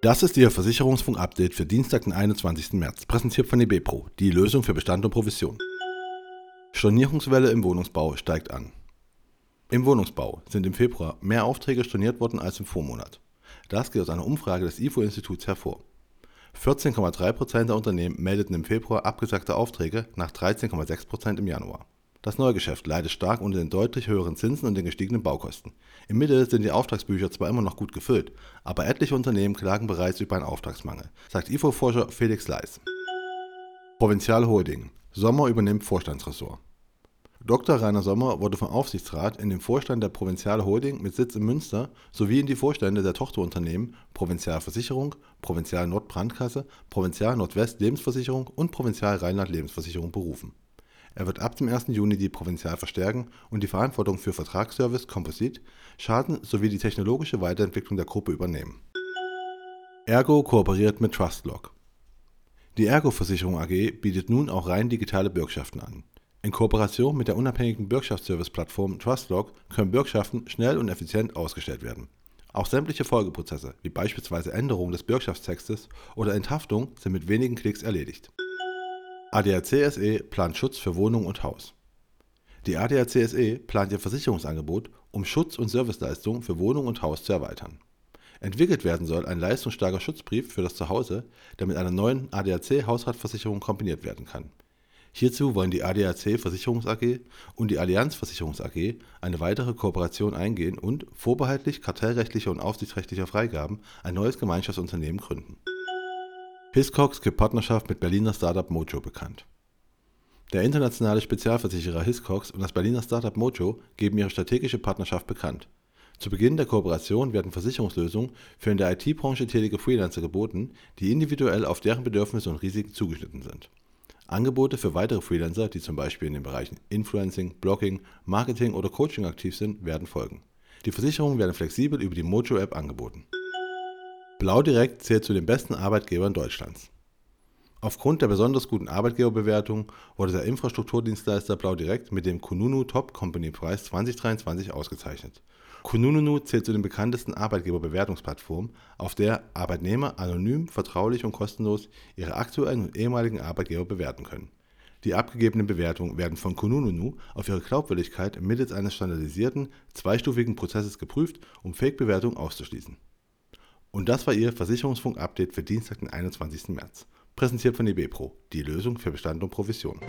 Das ist Ihr Versicherungsfunk-Update für Dienstag, den 21. März, präsentiert von eBepro, die Lösung für Bestand und Provision. Stornierungswelle im Wohnungsbau steigt an. Im Wohnungsbau sind im Februar mehr Aufträge storniert worden als im Vormonat. Das geht aus einer Umfrage des IFO-Instituts hervor. 14,3% der Unternehmen meldeten im Februar abgesagte Aufträge nach 13,6% im Januar. Das Neugeschäft leidet stark unter den deutlich höheren Zinsen und den gestiegenen Baukosten. Im Mittel sind die Auftragsbücher zwar immer noch gut gefüllt, aber etliche Unternehmen klagen bereits über einen Auftragsmangel, sagt IFO-Forscher Felix Leis. Provinzial Holding. Sommer übernimmt Vorstandsressort. Dr. Rainer Sommer wurde vom Aufsichtsrat in den Vorstand der Provinzial Holding mit Sitz in Münster sowie in die Vorstände der Tochterunternehmen Provinzial Versicherung, Provinzial Nordbrandkasse, Provinzial Nordwest Lebensversicherung und Provinzial Rheinland Lebensversicherung berufen. Er wird ab dem 1. Juni die Provinzial verstärken und die Verantwortung für Vertragsservice, Komposit, Schaden sowie die technologische Weiterentwicklung der Gruppe übernehmen. Ergo kooperiert mit Trustlog. Die Ergo-Versicherung AG bietet nun auch rein digitale Bürgschaften an. In Kooperation mit der unabhängigen Bürgschaftsservice-Plattform Trustlog können Bürgschaften schnell und effizient ausgestellt werden. Auch sämtliche Folgeprozesse, wie beispielsweise Änderung des Bürgschaftstextes oder Enthaftung, sind mit wenigen Klicks erledigt. ADAC SE plant Schutz für Wohnung und Haus. Die ADAC SE plant ihr Versicherungsangebot, um Schutz- und Serviceleistungen für Wohnung und Haus zu erweitern. Entwickelt werden soll ein leistungsstarker Schutzbrief für das Zuhause, der mit einer neuen ADAC Hausratversicherung kombiniert werden kann. Hierzu wollen die ADAC Versicherungs AG und die Allianz Versicherungs AG eine weitere Kooperation eingehen und, vorbehaltlich kartellrechtlicher und aufsichtsrechtlicher Freigaben, ein neues Gemeinschaftsunternehmen gründen Hiscox gibt Partnerschaft mit Berliner Startup Mojo bekannt. Der internationale Spezialversicherer Hiscox und das Berliner Startup Mojo geben ihre strategische Partnerschaft bekannt. Zu Beginn der Kooperation werden Versicherungslösungen für in der IT-Branche tätige Freelancer geboten, die individuell auf deren Bedürfnisse und Risiken zugeschnitten sind. Angebote für weitere Freelancer, die zum Beispiel in den Bereichen Influencing, Blogging, Marketing oder Coaching aktiv sind, werden folgen. Die Versicherungen werden flexibel über die Mojo-App angeboten. Blau Direkt zählt zu den besten Arbeitgebern Deutschlands. Aufgrund der besonders guten Arbeitgeberbewertung wurde der Infrastrukturdienstleister Blau Direkt mit dem Kununu Top Company Preis 2023 ausgezeichnet. Kununu zählt zu den bekanntesten Arbeitgeberbewertungsplattformen, auf der Arbeitnehmer anonym, vertraulich und kostenlos ihre aktuellen und ehemaligen Arbeitgeber bewerten können. Die abgegebenen Bewertungen werden von Kununu auf ihre Glaubwürdigkeit mittels eines standardisierten, zweistufigen Prozesses geprüft, um Fake-Bewertungen auszuschließen. Und das war Ihr Versicherungsfunk-Update für Dienstag, den 21. März. Präsentiert von eBepro, die Lösung für Bestand und Provision.